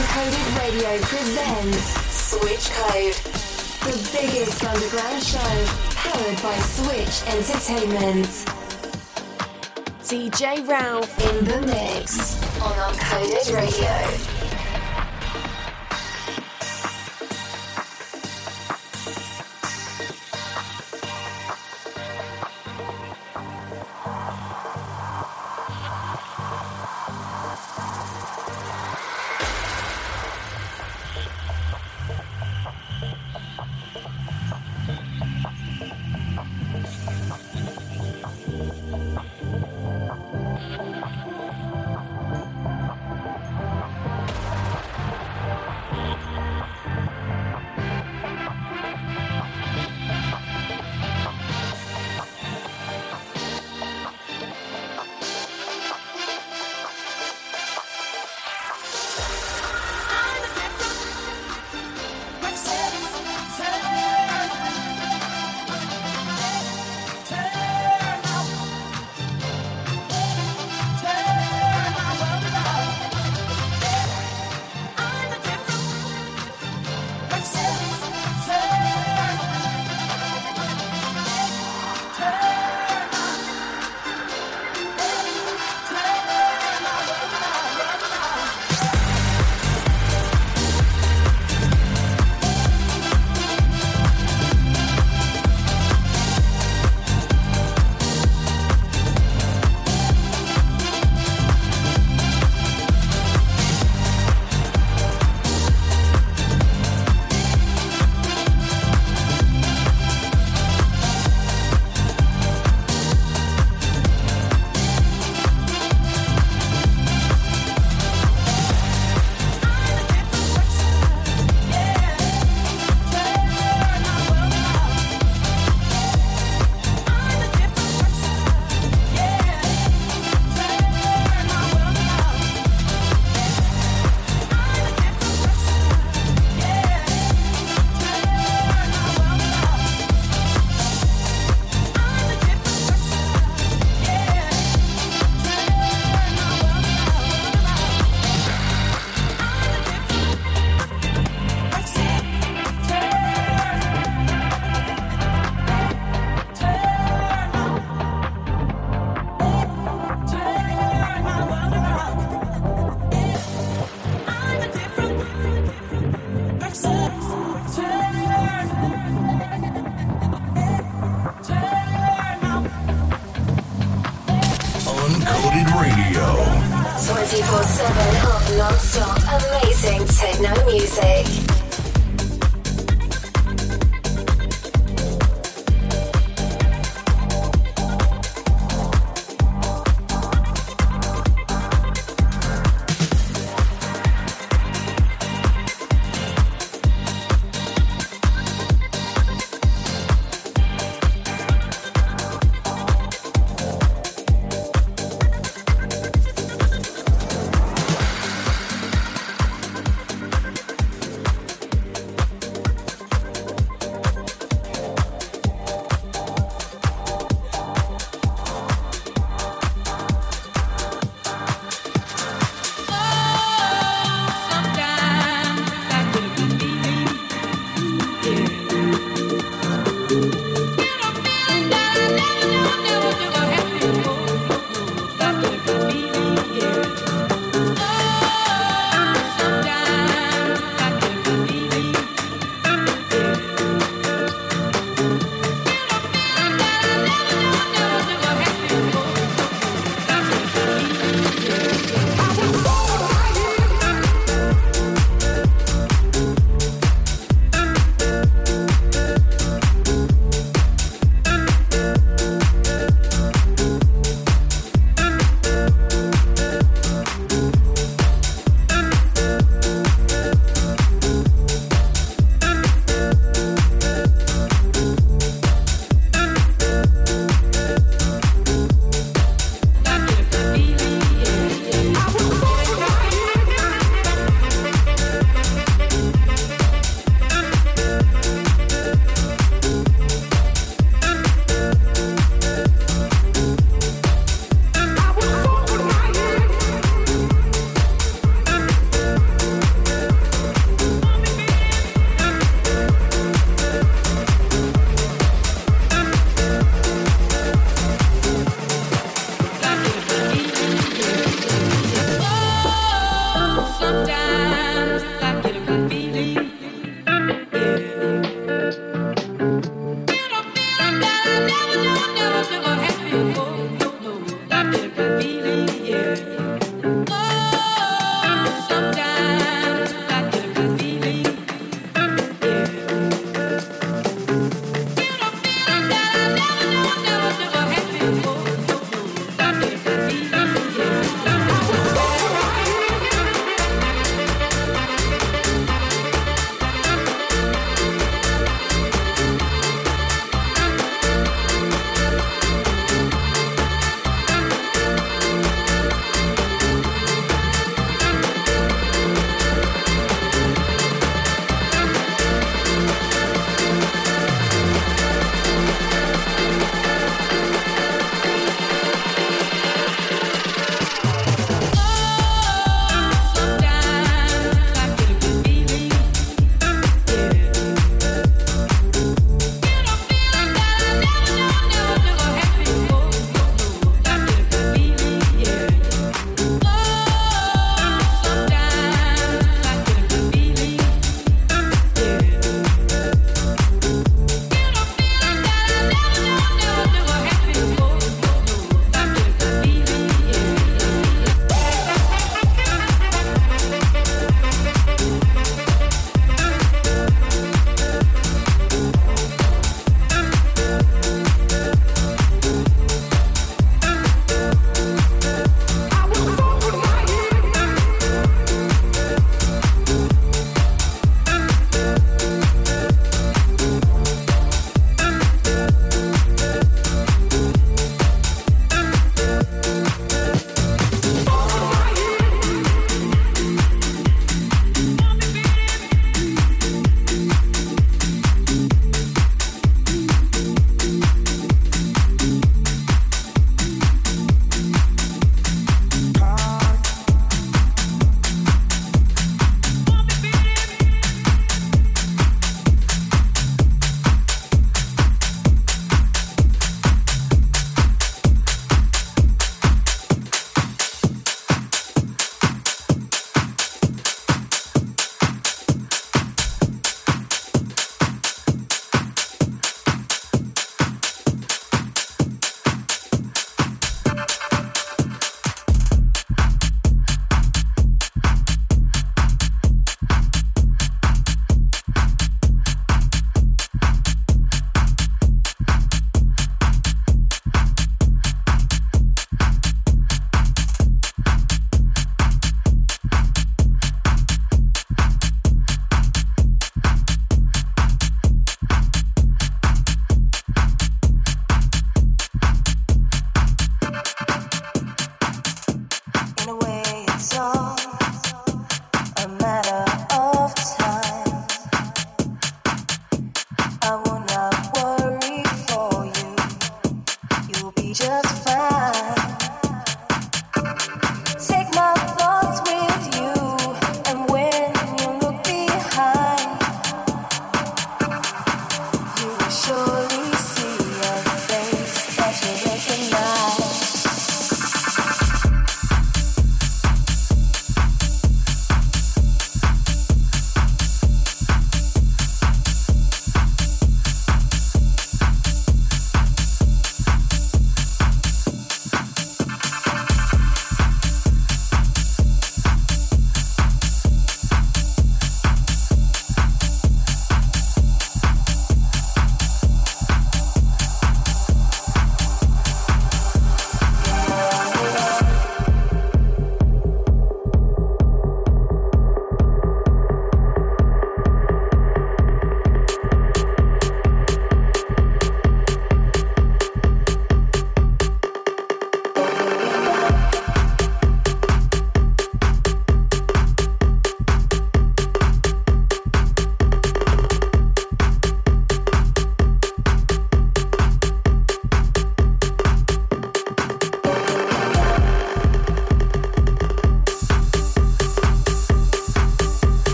Uncoded Radio presents Switch Code, the biggest underground show powered by Switch Entertainment. DJ Ralph in the mix on Uncoded Radio.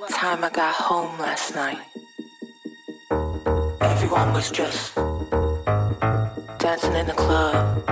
What time I got home last night. Everyone was just dancing in the club.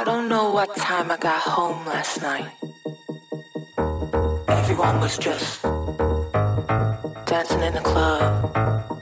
I don't know what time I got home last night. Everyone was just dancing in the club.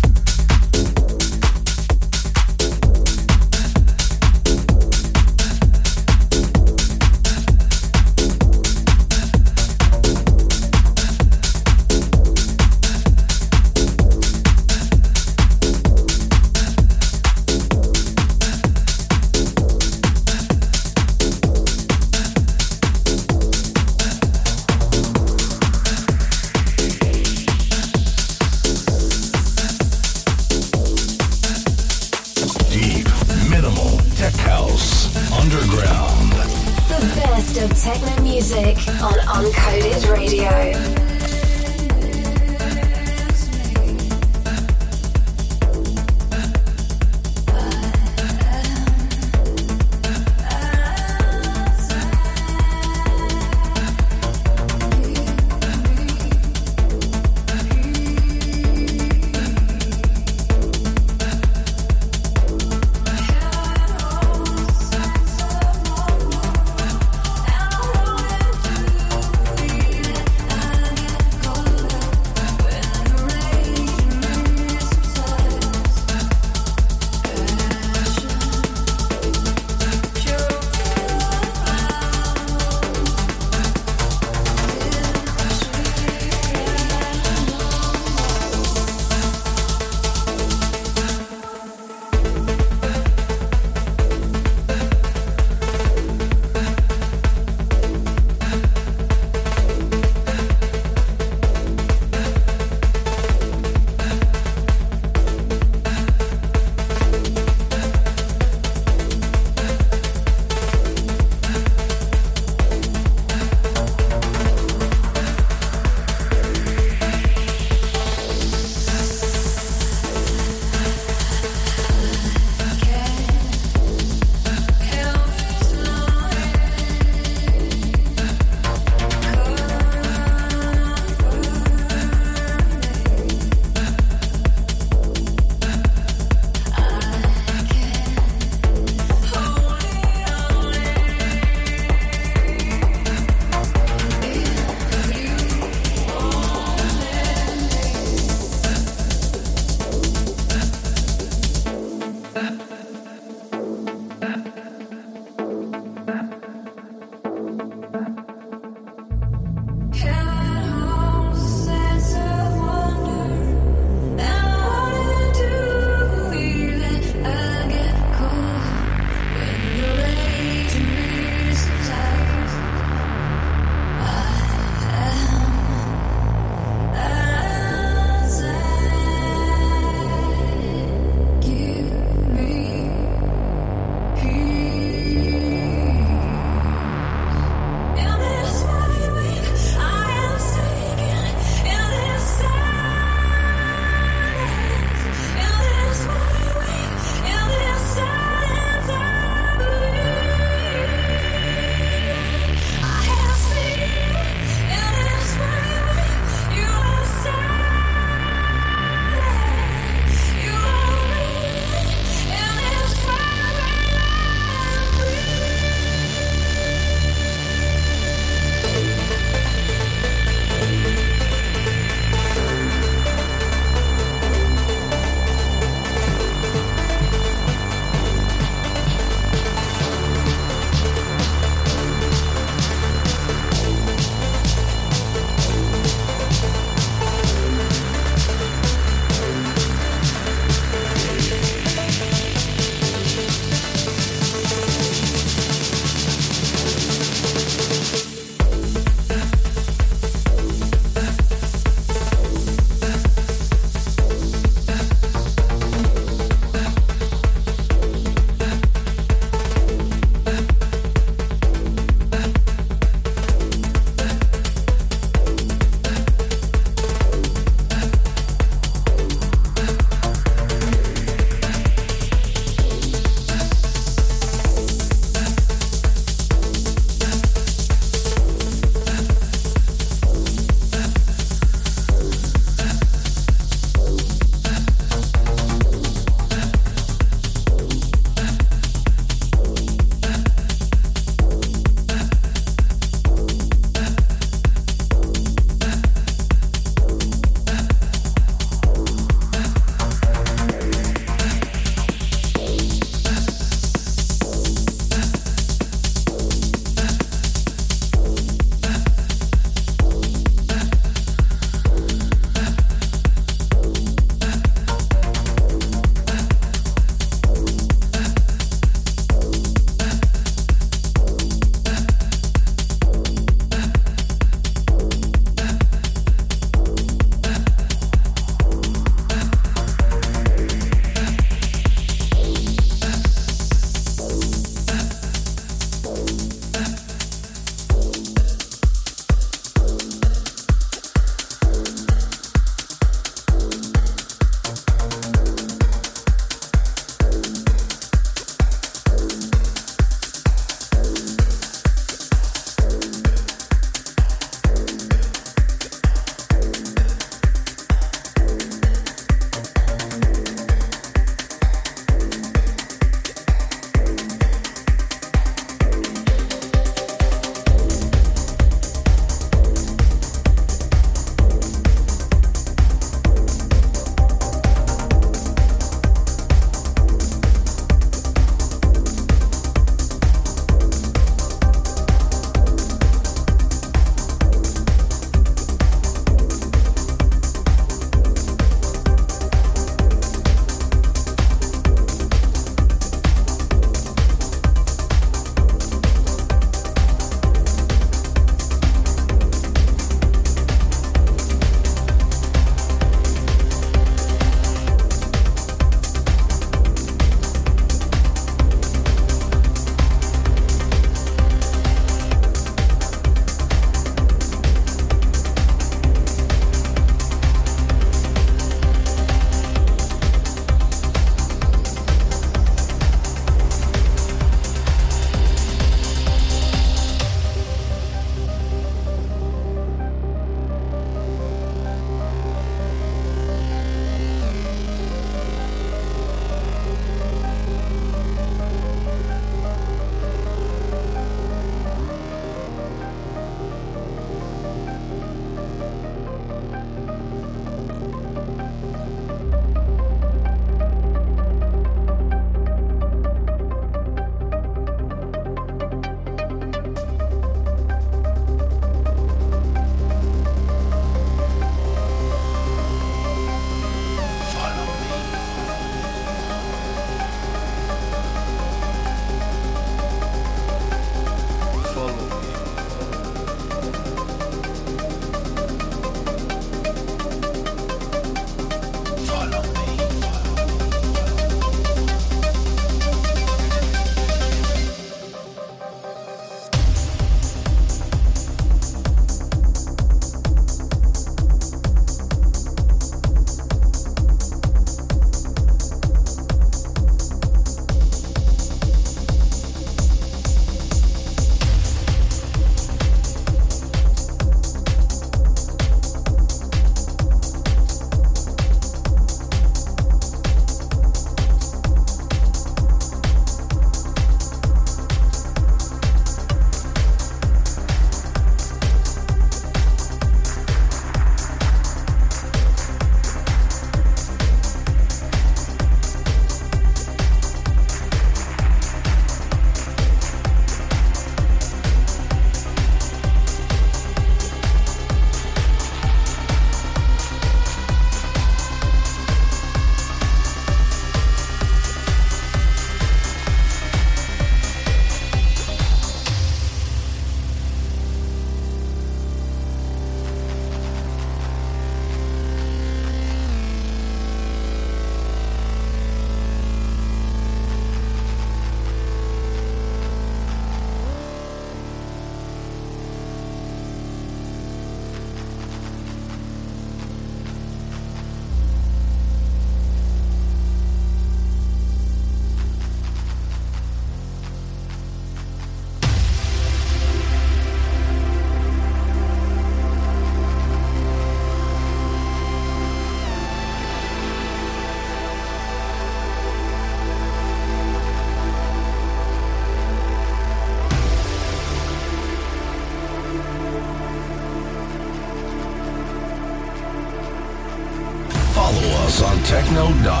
On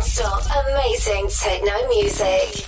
24 7 of non stop amazing techno music.